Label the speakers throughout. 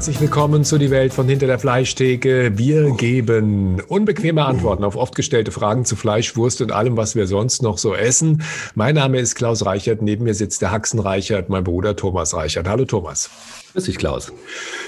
Speaker 1: Herzlich willkommen zu die Welt von hinter der Fleischtheke. Wir geben unbequeme Antworten auf oft gestellte Fragen zu Fleisch, Wurst und allem, was wir sonst noch so essen. Mein Name ist Klaus Reichert. Neben mir sitzt der Haxen Reichert, mein Bruder Thomas Reichert. Hallo Thomas.
Speaker 2: Grüß dich, Klaus.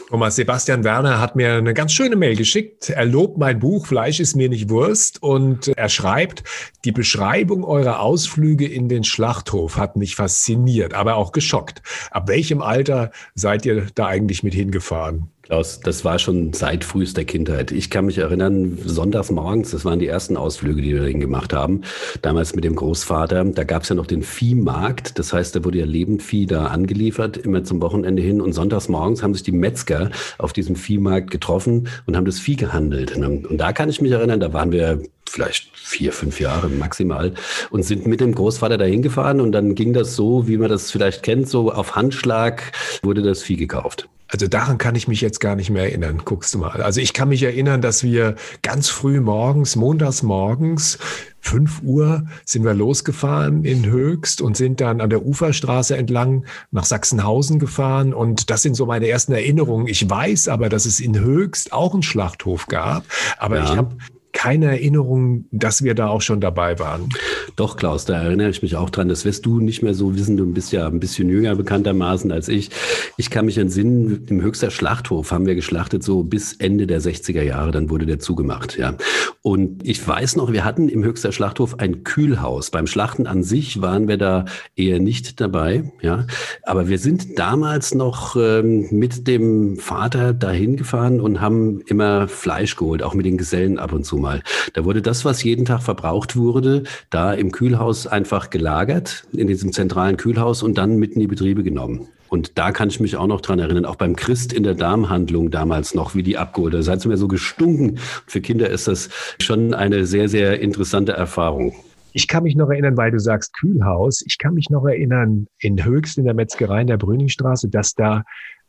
Speaker 1: Thomas Sebastian Werner hat mir eine ganz schöne Mail geschickt. Er lobt mein Buch Fleisch ist mir nicht Wurst und er schreibt, die Beschreibung eurer Ausflüge in den Schlachthof hat mich fasziniert, aber auch geschockt. Ab welchem Alter seid ihr da eigentlich mit hingefahren?
Speaker 2: Klaus, das war schon seit frühester Kindheit. Ich kann mich erinnern, sonntags morgens, das waren die ersten Ausflüge, die wir dahin gemacht haben. Damals mit dem Großvater. Da gab es ja noch den Viehmarkt. Das heißt, da wurde ja Lebendvieh da angeliefert, immer zum Wochenende hin. Und sonntags morgens haben sich die Metzger auf diesem Viehmarkt getroffen und haben das Vieh gehandelt. Und da kann ich mich erinnern, da waren wir vielleicht vier, fünf Jahre maximal und sind mit dem Großvater dahin gefahren und dann ging das so, wie man das vielleicht kennt, so auf Handschlag wurde das Vieh gekauft.
Speaker 1: Also daran kann ich mich jetzt gar nicht mehr erinnern. Guckst du mal. Also ich kann mich erinnern, dass wir ganz früh morgens, montags morgens, 5 Uhr sind wir losgefahren in Höchst und sind dann an der Uferstraße entlang nach Sachsenhausen gefahren. Und das sind so meine ersten Erinnerungen. Ich weiß aber, dass es in Höchst auch einen Schlachthof gab. Aber ja. ich habe keine Erinnerung, dass wir da auch schon dabei waren.
Speaker 2: Doch, Klaus, da erinnere ich mich auch dran. Das wirst du nicht mehr so wissen. Du bist ja ein bisschen jünger bekanntermaßen als ich. Ich kann mich entsinnen, im Höchster Schlachthof haben wir geschlachtet so bis Ende der 60er Jahre. Dann wurde der zugemacht, ja. Und ich weiß noch, wir hatten im Höchster Schlachthof ein Kühlhaus. Beim Schlachten an sich waren wir da eher nicht dabei, ja. Aber wir sind damals noch ähm, mit dem Vater dahin gefahren und haben immer Fleisch geholt, auch mit den Gesellen ab und zu mal. Da wurde das, was jeden Tag verbraucht wurde, da im Kühlhaus einfach gelagert, in diesem zentralen Kühlhaus und dann mitten in die Betriebe genommen. Und da kann ich mich auch noch dran erinnern, auch beim Christ in der Darmhandlung damals noch, wie die abgeholt. Da seid ihr mir so gestunken. Für Kinder ist das schon eine sehr, sehr interessante Erfahrung.
Speaker 1: Ich kann mich noch erinnern, weil du sagst Kühlhaus, ich kann mich noch erinnern, in Höchst in der Metzgerei in der Brüningstraße, dass da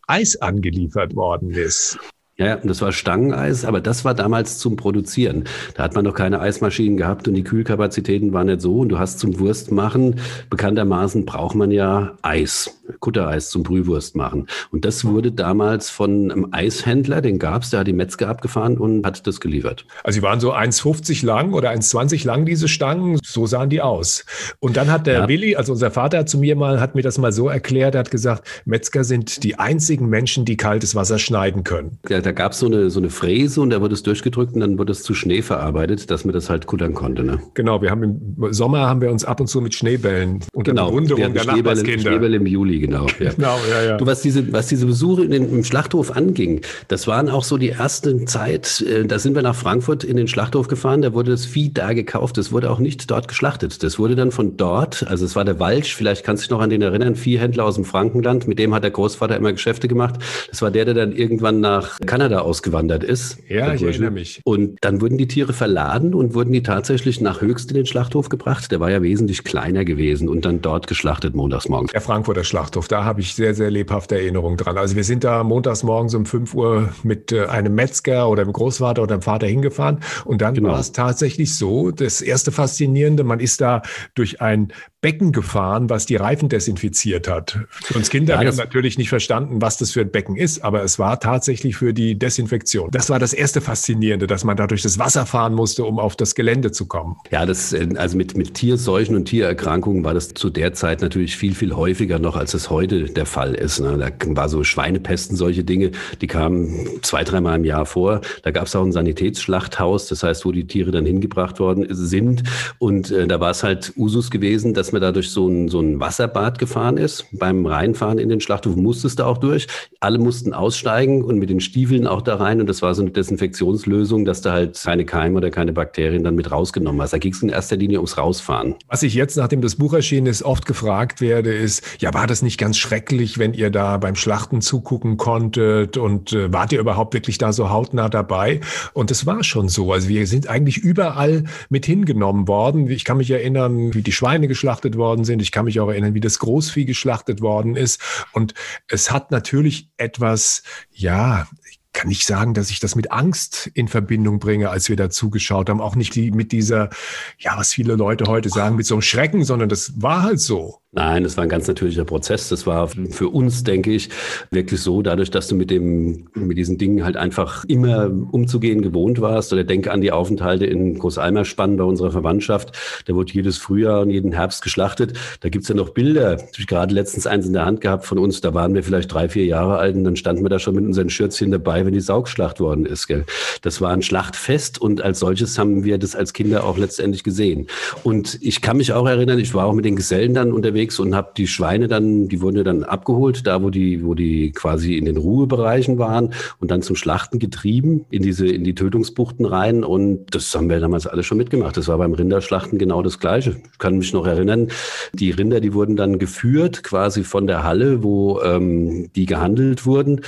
Speaker 1: Eis angeliefert worden ist.
Speaker 2: Ja, das war Stangeneis, aber das war damals zum Produzieren. Da hat man noch keine Eismaschinen gehabt und die Kühlkapazitäten waren nicht so. Und du hast zum Wurstmachen, bekanntermaßen braucht man ja Eis, Kuttereis zum Brühwurst machen. Und das wurde damals von einem Eishändler, den gab's, der hat die Metzger abgefahren und hat das geliefert.
Speaker 1: Also die waren so 1,50 lang oder 1,20 lang, diese Stangen. So sahen die aus. Und dann hat der ja. Willi, also unser Vater zu mir mal, hat mir das mal so erklärt, er hat gesagt, Metzger sind die einzigen Menschen, die kaltes Wasser schneiden können.
Speaker 2: Ja, da gab so es eine, so eine Fräse und da wurde es durchgedrückt und dann wurde es zu Schnee verarbeitet, dass man das halt kuttern konnte. Ne?
Speaker 1: Genau, wir haben im Sommer haben wir uns ab und zu mit Schneebällen
Speaker 2: unter genau, Bewunderung der Schneebälle, Schneebälle im Juli, genau. Ja. genau ja, ja. Du, was diese, was diese Besuche in den, im Schlachthof anging, das waren auch so die erste Zeit, äh, da sind wir nach Frankfurt in den Schlachthof gefahren, da wurde das Vieh da gekauft, das wurde auch nicht dort geschlachtet. Das wurde dann von dort, also es war der Walsch, vielleicht kannst du dich noch an den erinnern, Viehhändler aus dem Frankenland, mit dem hat der Großvater immer Geschäfte gemacht. Das war der, der dann irgendwann nach Kanada ausgewandert ist.
Speaker 1: Ja, ich erinnere mich.
Speaker 2: Und dann wurden die Tiere verladen und wurden die tatsächlich nach Höchst in den Schlachthof gebracht. Der war ja wesentlich kleiner gewesen und dann dort geschlachtet montags morgens.
Speaker 1: Der Frankfurter Schlachthof, da habe ich sehr, sehr lebhafte Erinnerungen dran. Also wir sind da montags morgens um 5 Uhr mit äh, einem Metzger oder dem Großvater oder dem Vater hingefahren und dann genau. war es tatsächlich so, das erste Faszinierende, man ist da durch ein Becken gefahren, was die Reifen desinfiziert hat. Für uns Kinder, ja, wir haben natürlich nicht verstanden, was das für ein Becken ist, aber es war tatsächlich für die Desinfektion. Das war das erste Faszinierende, dass man da durch das Wasser fahren musste, um auf das Gelände zu kommen.
Speaker 2: Ja, das, äh, also mit, mit Tierseuchen und Tiererkrankungen war das zu der Zeit natürlich viel, viel häufiger noch, als es heute der Fall ist. Ne? Da war so Schweinepesten, solche Dinge, die kamen zwei, dreimal im Jahr vor. Da gab es auch ein Sanitätsschlachthaus, das heißt, wo die Tiere dann hingebracht worden sind. Und äh, da war es halt Usus gewesen, dass man da durch so ein, so ein Wasserbad gefahren ist. Beim Reinfahren in den Schlachthof musstest du auch durch. Alle mussten aussteigen und mit den Stiefeln auch da rein. Und das war so eine Desinfektionslösung, dass du halt keine Keime oder keine Bakterien dann mit rausgenommen hast. Da ging es in erster Linie ums Rausfahren.
Speaker 1: Was ich jetzt, nachdem das Buch erschienen ist, oft gefragt werde, ist, ja, war das nicht ganz schrecklich, wenn ihr da beim Schlachten zugucken konntet und äh, wart ihr überhaupt wirklich da so hautnah dabei? Und es war schon so. Also wir sind eigentlich überall mit hingenommen worden. Ich kann mich erinnern, wie die Schweine geschlachtet worden sind. Ich kann mich auch erinnern, wie das Großvieh geschlachtet worden ist. Und es hat natürlich etwas, ja, ich kann nicht sagen, dass ich das mit Angst in Verbindung bringe, als wir da zugeschaut haben. Auch nicht die, mit dieser, ja, was viele Leute heute sagen, mit so einem Schrecken, sondern das war halt so.
Speaker 2: Nein, das war ein ganz natürlicher Prozess. Das war für uns, denke ich, wirklich so, dadurch, dass du mit dem, mit diesen Dingen halt einfach immer umzugehen gewohnt warst. Oder denke an die Aufenthalte in Großalmerspann bei unserer Verwandtschaft. Da wurde jedes Frühjahr und jeden Herbst geschlachtet. Da gibt's ja noch Bilder. Ich gerade letztens eins in der Hand gehabt von uns. Da waren wir vielleicht drei, vier Jahre alt und dann standen wir da schon mit unseren Schürzchen dabei, wenn die Saugschlacht worden ist. Gell? Das war ein Schlachtfest und als solches haben wir das als Kinder auch letztendlich gesehen. Und ich kann mich auch erinnern, ich war auch mit den Gesellen dann unterwegs unterwegs und habe die Schweine dann, die wurden ja dann abgeholt, da wo die, wo die quasi in den Ruhebereichen waren und dann zum Schlachten getrieben in diese, in die Tötungsbuchten rein. Und das haben wir damals alles schon mitgemacht. Das war beim Rinderschlachten genau das Gleiche. Ich kann mich noch erinnern, die Rinder, die wurden dann geführt quasi von der Halle, wo ähm, die gehandelt wurden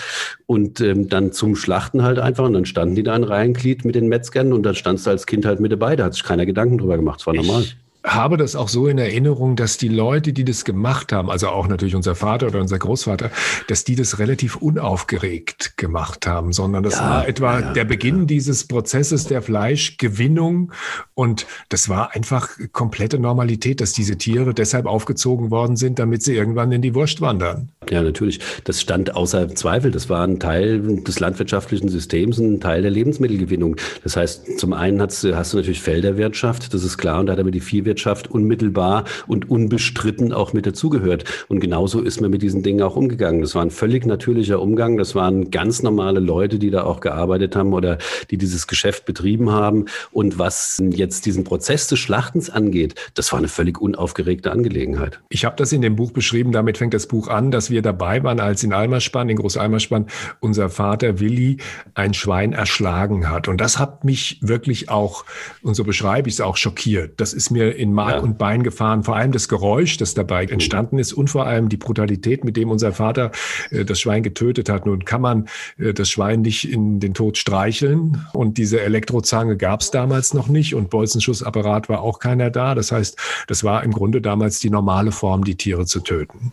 Speaker 2: und ähm, dann zum Schlachten halt einfach. Und dann standen die da in Reihenglied mit den Metzgern und dann standst du als Kind halt mit dabei. Da hat sich keiner Gedanken drüber gemacht. Das war normal.
Speaker 1: Habe das auch so in Erinnerung, dass die Leute, die das gemacht haben, also auch natürlich unser Vater oder unser Großvater, dass die das relativ unaufgeregt gemacht haben, sondern das ja, war etwa ja, der Beginn ja. dieses Prozesses der Fleischgewinnung und das war einfach komplette Normalität, dass diese Tiere deshalb aufgezogen worden sind, damit sie irgendwann in die Wurst wandern.
Speaker 2: Ja, natürlich. Das stand außer Zweifel. Das war ein Teil des landwirtschaftlichen Systems, ein Teil der Lebensmittelgewinnung. Das heißt, zum einen hast du, hast du natürlich Felderwirtschaft, das ist klar, und da hat aber die Viehwirtschaft unmittelbar und unbestritten auch mit dazugehört. Und genauso ist man mit diesen Dingen auch umgegangen. Das war ein völlig natürlicher Umgang. Das waren ganz normale Leute, die da auch gearbeitet haben oder die dieses Geschäft betrieben haben. Und was jetzt diesen Prozess des Schlachtens angeht, das war eine völlig unaufgeregte Angelegenheit.
Speaker 1: Ich habe das in dem Buch beschrieben. Damit fängt das Buch an, dass wir dabei waren, als in Almerspann, in Großalmerspann, unser Vater Willi ein Schwein erschlagen hat. Und das hat mich wirklich auch, und so beschreibe ich es auch, schockiert. Das ist mir in in Mark ja. und Bein gefahren. Vor allem das Geräusch, das dabei entstanden ist und vor allem die Brutalität, mit dem unser Vater äh, das Schwein getötet hat. Nun kann man äh, das Schwein nicht in den Tod streicheln und diese Elektrozange gab es damals noch nicht und Bolzenschussapparat war auch keiner da. Das heißt, das war im Grunde damals die normale Form, die Tiere zu töten.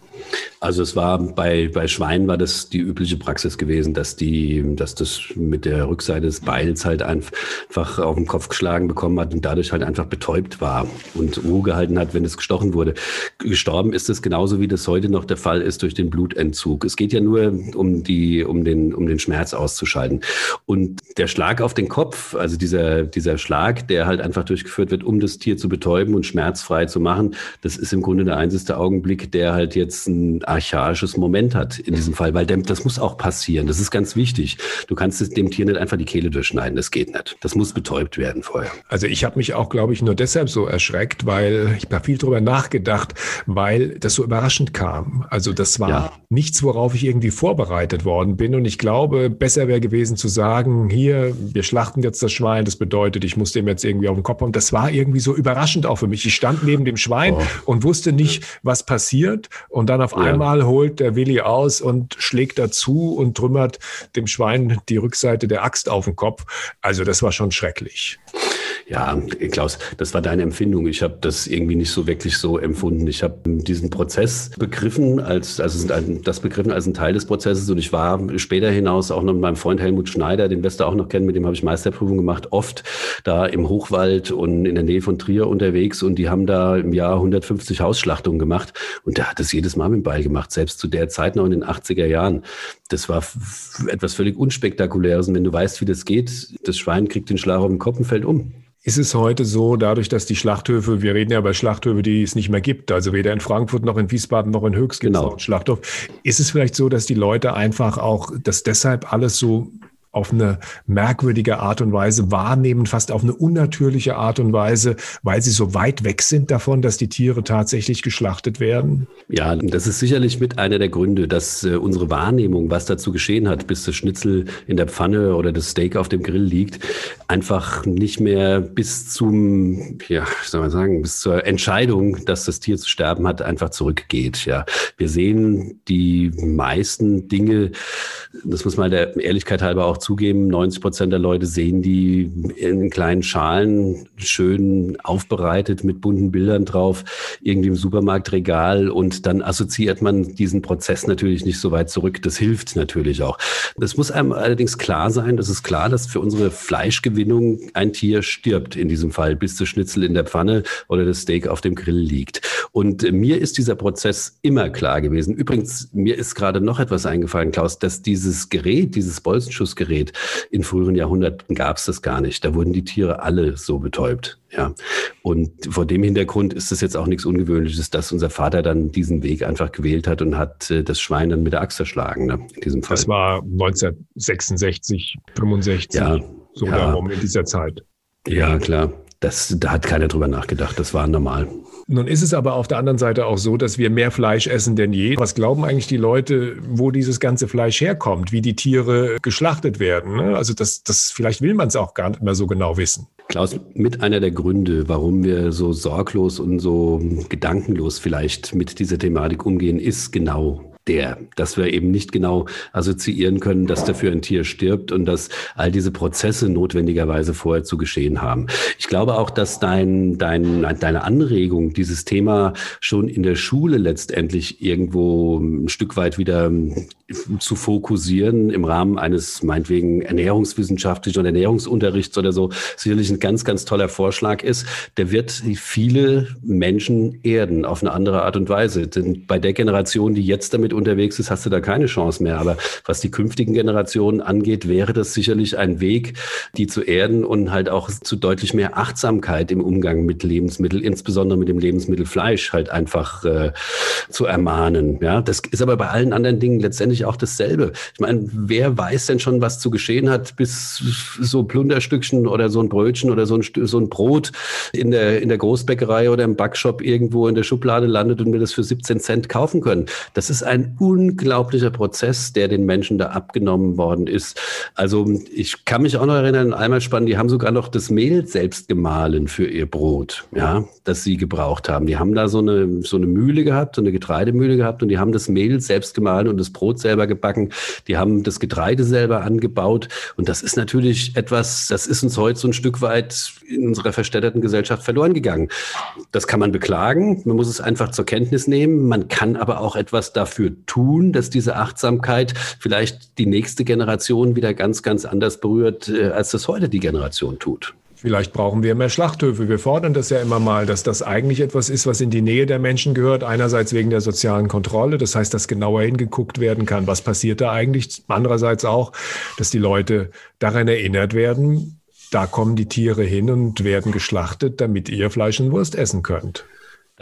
Speaker 2: Also es war bei, bei Schweinen war das die übliche Praxis gewesen, dass die, dass das mit der Rückseite des Beils halt einfach auf den Kopf geschlagen bekommen hat und dadurch halt einfach betäubt war und Ruhe gehalten hat, wenn es gestochen wurde. Gestorben ist es genauso, wie das heute noch der Fall ist durch den Blutentzug. Es geht ja nur um die, um den, um den Schmerz auszuschalten. Und der Schlag auf den Kopf, also dieser, dieser Schlag, der halt einfach durchgeführt wird, um das Tier zu betäuben und schmerzfrei zu machen, das ist im Grunde der einzige Augenblick, der halt jetzt ein archaisches Moment hat in diesem Fall, weil das muss auch passieren. Das ist ganz wichtig. Du kannst dem Tier nicht einfach die Kehle durchschneiden. Das geht nicht. Das muss betäubt werden vorher.
Speaker 1: Also ich habe mich auch, glaube ich, nur deshalb so erschreckt, weil ich habe viel drüber nachgedacht, weil das so überraschend kam. Also das war ja. nichts, worauf ich irgendwie vorbereitet worden bin. Und ich glaube, besser wäre gewesen zu sagen, hier, wir schlachten jetzt das Schwein. Das bedeutet, ich muss dem jetzt irgendwie auf den Kopf hauen. Das war irgendwie so überraschend auch für mich. Ich stand neben dem Schwein oh. und wusste nicht, was passiert. Und dann auf ja. einmal holt der Willi aus und schlägt dazu und trümmert dem Schwein die Rückseite der Axt auf den Kopf. Also das war schon schrecklich.
Speaker 2: Ja, Klaus, das war deine Empfindung. Ich habe das irgendwie nicht so wirklich so empfunden. Ich habe diesen Prozess begriffen als, also das begriffen als ein Teil des Prozesses und ich war später hinaus auch noch mit meinem Freund Helmut Schneider, den Wester auch noch kennen, mit dem habe ich Meisterprüfung gemacht, oft da im Hochwald und in der Nähe von Trier unterwegs und die haben da im Jahr 150 Hausschlachtungen gemacht und der hat das jedes Mal mit dem Ball gemacht, selbst zu der Zeit noch in den 80er Jahren. Das war etwas völlig unspektakuläres und wenn du weißt, wie das geht, das Schwein kriegt den Schlag auf den Kopf und fällt um.
Speaker 1: Ist es heute so, dadurch, dass die Schlachthöfe, wir reden ja über Schlachthöfe, die es nicht mehr gibt, also weder in Frankfurt noch in Wiesbaden noch in Höchst
Speaker 2: genau. einen
Speaker 1: Schlachthof, ist es vielleicht so, dass die Leute einfach auch, dass deshalb alles so auf eine merkwürdige Art und Weise wahrnehmen, fast auf eine unnatürliche Art und Weise, weil sie so weit weg sind davon, dass die Tiere tatsächlich geschlachtet werden?
Speaker 2: Ja, das ist sicherlich mit einer der Gründe, dass äh, unsere Wahrnehmung, was dazu geschehen hat, bis das Schnitzel in der Pfanne oder das Steak auf dem Grill liegt, einfach nicht mehr bis zum, ja, soll man sagen, bis zur Entscheidung, dass das Tier zu sterben hat, einfach zurückgeht. Ja, wir sehen die meisten Dinge, das muss man der Ehrlichkeit halber auch zugeben, 90 Prozent der Leute sehen die in kleinen Schalen, schön aufbereitet mit bunten Bildern drauf, irgendwie im Supermarktregal und dann assoziiert man diesen Prozess natürlich nicht so weit zurück. Das hilft natürlich auch. Es muss einem allerdings klar sein, das ist klar, dass für unsere Fleischgewinnung ein Tier stirbt, in diesem Fall, bis das Schnitzel in der Pfanne oder das Steak auf dem Grill liegt. Und mir ist dieser Prozess immer klar gewesen. Übrigens, mir ist gerade noch etwas eingefallen, Klaus, dass dieses Gerät, dieses Bolzenschussgerät, in früheren Jahrhunderten gab es das gar nicht. Da wurden die Tiere alle so betäubt. Ja. Und vor dem Hintergrund ist es jetzt auch nichts Ungewöhnliches, dass unser Vater dann diesen Weg einfach gewählt hat und hat äh, das Schwein dann mit der Axt erschlagen, ne, in diesem Fall.
Speaker 1: Das war 1966, 65, ja, so ja. darum in dieser Zeit.
Speaker 2: Ja, klar. Das, da hat keiner drüber nachgedacht. Das war normal.
Speaker 1: Nun ist es aber auf der anderen Seite auch so, dass wir mehr Fleisch essen denn je. Was glauben eigentlich die Leute, wo dieses ganze Fleisch herkommt, wie die Tiere geschlachtet werden? Ne? Also das, das vielleicht will man es auch gar nicht mehr so genau wissen.
Speaker 2: Klaus, mit einer der Gründe, warum wir so sorglos und so gedankenlos vielleicht mit dieser Thematik umgehen, ist genau der, dass wir eben nicht genau assoziieren können, dass dafür ein Tier stirbt und dass all diese Prozesse notwendigerweise vorher zu geschehen haben. Ich glaube auch, dass dein, dein, deine Anregung, dieses Thema schon in der Schule letztendlich irgendwo ein Stück weit wieder zu fokussieren im Rahmen eines meinetwegen ernährungswissenschaftlichen oder Ernährungsunterrichts oder so, sicherlich ein ganz, ganz toller Vorschlag ist. Der wird viele Menschen erden auf eine andere Art und Weise. Denn bei der Generation, die jetzt damit unterwegs ist, hast du da keine Chance mehr. Aber was die künftigen Generationen angeht, wäre das sicherlich ein Weg, die zu erden und halt auch zu deutlich mehr Achtsamkeit im Umgang mit Lebensmitteln, insbesondere mit dem Lebensmittel Fleisch, halt einfach äh, zu ermahnen. Ja, das ist aber bei allen anderen Dingen letztendlich auch dasselbe. Ich meine, wer weiß denn schon, was zu geschehen hat, bis so Plunderstückchen oder so ein Brötchen oder so ein, so ein Brot in der, in der Großbäckerei oder im Backshop irgendwo in der Schublade landet und wir das für 17 Cent kaufen können. Das ist ein ein unglaublicher Prozess, der den Menschen da abgenommen worden ist. Also ich kann mich auch noch erinnern, einmal spannend, die haben sogar noch das Mehl selbst gemahlen für ihr Brot, ja, das sie gebraucht haben. Die haben da so eine, so eine Mühle gehabt, so eine Getreidemühle gehabt und die haben das Mehl selbst gemahlen und das Brot selber gebacken. Die haben das Getreide selber angebaut und das ist natürlich etwas, das ist uns heute so ein Stück weit in unserer verstädterten Gesellschaft verloren gegangen. Das kann man beklagen, man muss es einfach zur Kenntnis nehmen, man kann aber auch etwas dafür tun, dass diese Achtsamkeit vielleicht die nächste Generation wieder ganz, ganz anders berührt, äh, als das heute die Generation tut.
Speaker 1: Vielleicht brauchen wir mehr Schlachthöfe. Wir fordern das ja immer mal, dass das eigentlich etwas ist, was in die Nähe der Menschen gehört. Einerseits wegen der sozialen Kontrolle, das heißt, dass genauer hingeguckt werden kann, was passiert da eigentlich. Andererseits auch, dass die Leute daran erinnert werden, da kommen die Tiere hin und werden geschlachtet, damit ihr Fleisch und Wurst essen könnt.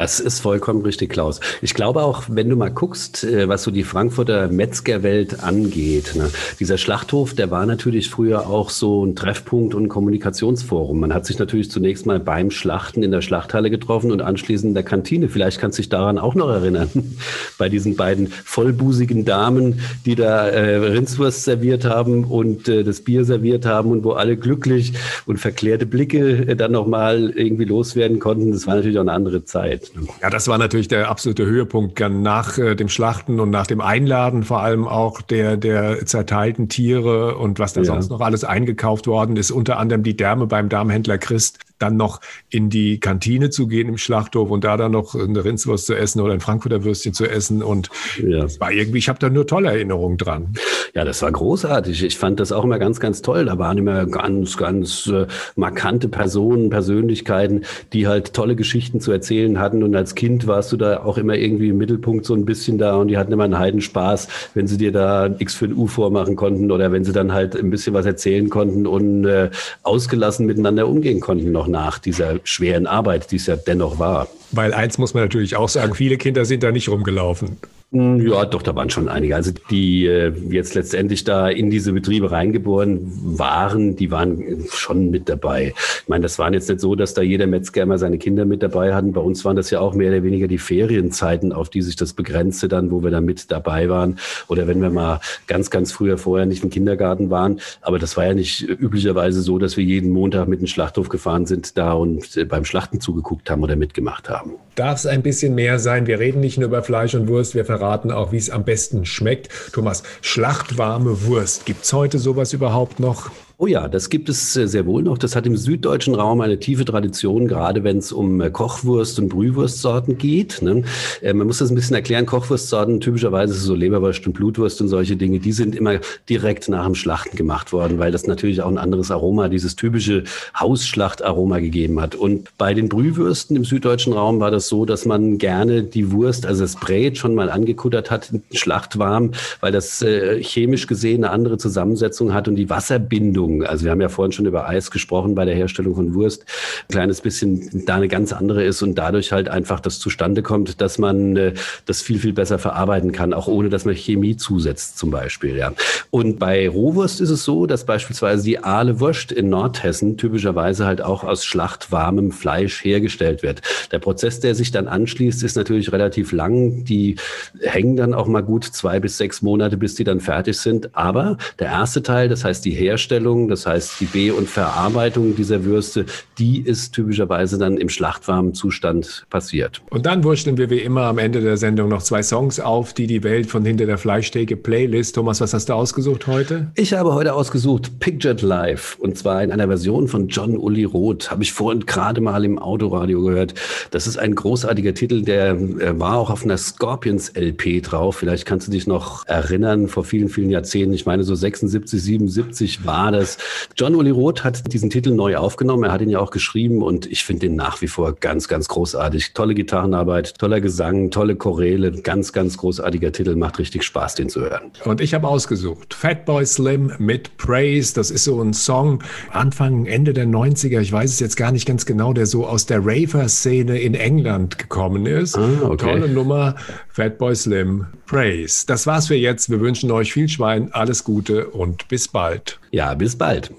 Speaker 2: Das ist vollkommen richtig, Klaus. Ich glaube auch, wenn du mal guckst, äh, was so die Frankfurter Metzgerwelt angeht, ne, dieser Schlachthof, der war natürlich früher auch so ein Treffpunkt und ein Kommunikationsforum. Man hat sich natürlich zunächst mal beim Schlachten in der Schlachthalle getroffen und anschließend in der Kantine. Vielleicht kannst du dich daran auch noch erinnern, bei diesen beiden vollbusigen Damen, die da äh, Rindswurst serviert haben und äh, das Bier serviert haben und wo alle glücklich und verklärte Blicke äh, dann nochmal irgendwie loswerden konnten. Das war natürlich auch eine andere Zeit.
Speaker 1: Ja, das war natürlich der absolute Höhepunkt nach äh, dem Schlachten und nach dem Einladen vor allem auch der, der zerteilten Tiere und was da ja. sonst noch alles eingekauft worden ist. Unter anderem die Därme beim Darmhändler Christ dann noch in die Kantine zu gehen im Schlachthof und da dann noch eine Rindswurst zu essen oder ein Frankfurter Würstchen zu essen. Und ja. das war irgendwie, ich habe da nur tolle Erinnerungen dran.
Speaker 2: Ja, das war großartig. Ich fand das auch immer ganz, ganz toll. Da waren immer ganz, ganz äh, markante Personen, Persönlichkeiten, die halt tolle Geschichten zu erzählen hatten. Und als Kind warst du da auch immer irgendwie im Mittelpunkt so ein bisschen da und die hatten immer einen Heidenspaß, wenn sie dir da X für ein U vormachen konnten oder wenn sie dann halt ein bisschen was erzählen konnten und äh, ausgelassen miteinander umgehen konnten noch nach dieser schweren Arbeit, die es ja dennoch war.
Speaker 1: Weil eins muss man natürlich auch sagen, viele Kinder sind da nicht rumgelaufen.
Speaker 2: Ja, doch, da waren schon einige. Also die äh, jetzt letztendlich da in diese Betriebe reingeboren waren, die waren schon mit dabei. Ich meine, das waren jetzt nicht so, dass da jeder Metzger immer seine Kinder mit dabei hatten. Bei uns waren das ja auch mehr oder weniger die Ferienzeiten, auf die sich das begrenzte dann, wo wir da mit dabei waren. Oder wenn wir mal ganz, ganz früher vorher nicht im Kindergarten waren. Aber das war ja nicht üblicherweise so, dass wir jeden Montag mit dem Schlachthof gefahren sind da und äh, beim Schlachten zugeguckt haben oder mitgemacht haben.
Speaker 1: Darf es ein bisschen mehr sein? Wir reden nicht nur über Fleisch und Wurst, wir verraten auch, wie es am besten schmeckt. Thomas, schlachtwarme Wurst. Gibt es heute sowas überhaupt noch?
Speaker 2: Oh ja, das gibt es äh, sehr wohl noch. Das hat im süddeutschen Raum eine tiefe Tradition, gerade wenn es um äh, Kochwurst- und Brühwurstsorten geht. Ne? Äh, man muss das ein bisschen erklären. Kochwurstsorten, typischerweise so Leberwurst und Blutwurst und solche Dinge, die sind immer direkt nach dem Schlachten gemacht worden, weil das natürlich auch ein anderes Aroma, dieses typische Hausschlachtaroma gegeben hat. Und bei den Brühwürsten im süddeutschen Raum war das so, dass man gerne die Wurst, also das Brät schon mal angekuttert hat, schlachtwarm, weil das äh, chemisch gesehen eine andere Zusammensetzung hat und die Wasserbindung Bedingungen. Also wir haben ja vorhin schon über Eis gesprochen bei der Herstellung von Wurst. Ein kleines bisschen da eine ganz andere ist und dadurch halt einfach das zustande kommt, dass man äh, das viel, viel besser verarbeiten kann, auch ohne dass man Chemie zusetzt zum Beispiel. Ja. Und bei Rohwurst ist es so, dass beispielsweise die Aale Wurst in Nordhessen typischerweise halt auch aus schlachtwarmem Fleisch hergestellt wird. Der Prozess, der sich dann anschließt, ist natürlich relativ lang. Die hängen dann auch mal gut zwei bis sechs Monate, bis die dann fertig sind. Aber der erste Teil, das heißt die Herstellung, Herstellung, das heißt die Be- und Verarbeitung dieser Würste, die ist typischerweise dann im schlachtwarmen Zustand passiert.
Speaker 1: Und dann wurschteln wir wie immer am Ende der Sendung noch zwei Songs auf, die die Welt von hinter der Fleischtheke Playlist. Thomas, was hast du ausgesucht heute?
Speaker 2: Ich habe heute ausgesucht Pictured Live und zwar in einer Version von John Uli Roth. Habe ich vorhin gerade mal im Autoradio gehört. Das ist ein großartiger Titel, der äh, war auch auf einer Scorpions LP drauf. Vielleicht kannst du dich noch erinnern, vor vielen, vielen Jahrzehnten, ich meine so 76, 77 war das. John Uli Roth hat diesen Titel neu aufgenommen. Er hat ihn ja auch geschrieben und ich finde ihn nach wie vor ganz, ganz großartig. Tolle Gitarrenarbeit, toller Gesang, tolle Choräle, ganz, ganz großartiger Titel. Macht richtig Spaß, den zu hören.
Speaker 1: Und ich habe ausgesucht Fatboy Slim mit Praise. Das ist so ein Song Anfang, Ende der 90er. Ich weiß es jetzt gar nicht ganz genau, der so aus der Raver-Szene in England gekommen ist. Ah, okay. Tolle Nummer. Fatboy Slim, Praise. Das war's für jetzt. Wir wünschen euch viel Schwein, alles Gute und bis bald.
Speaker 2: Ja, bis bald.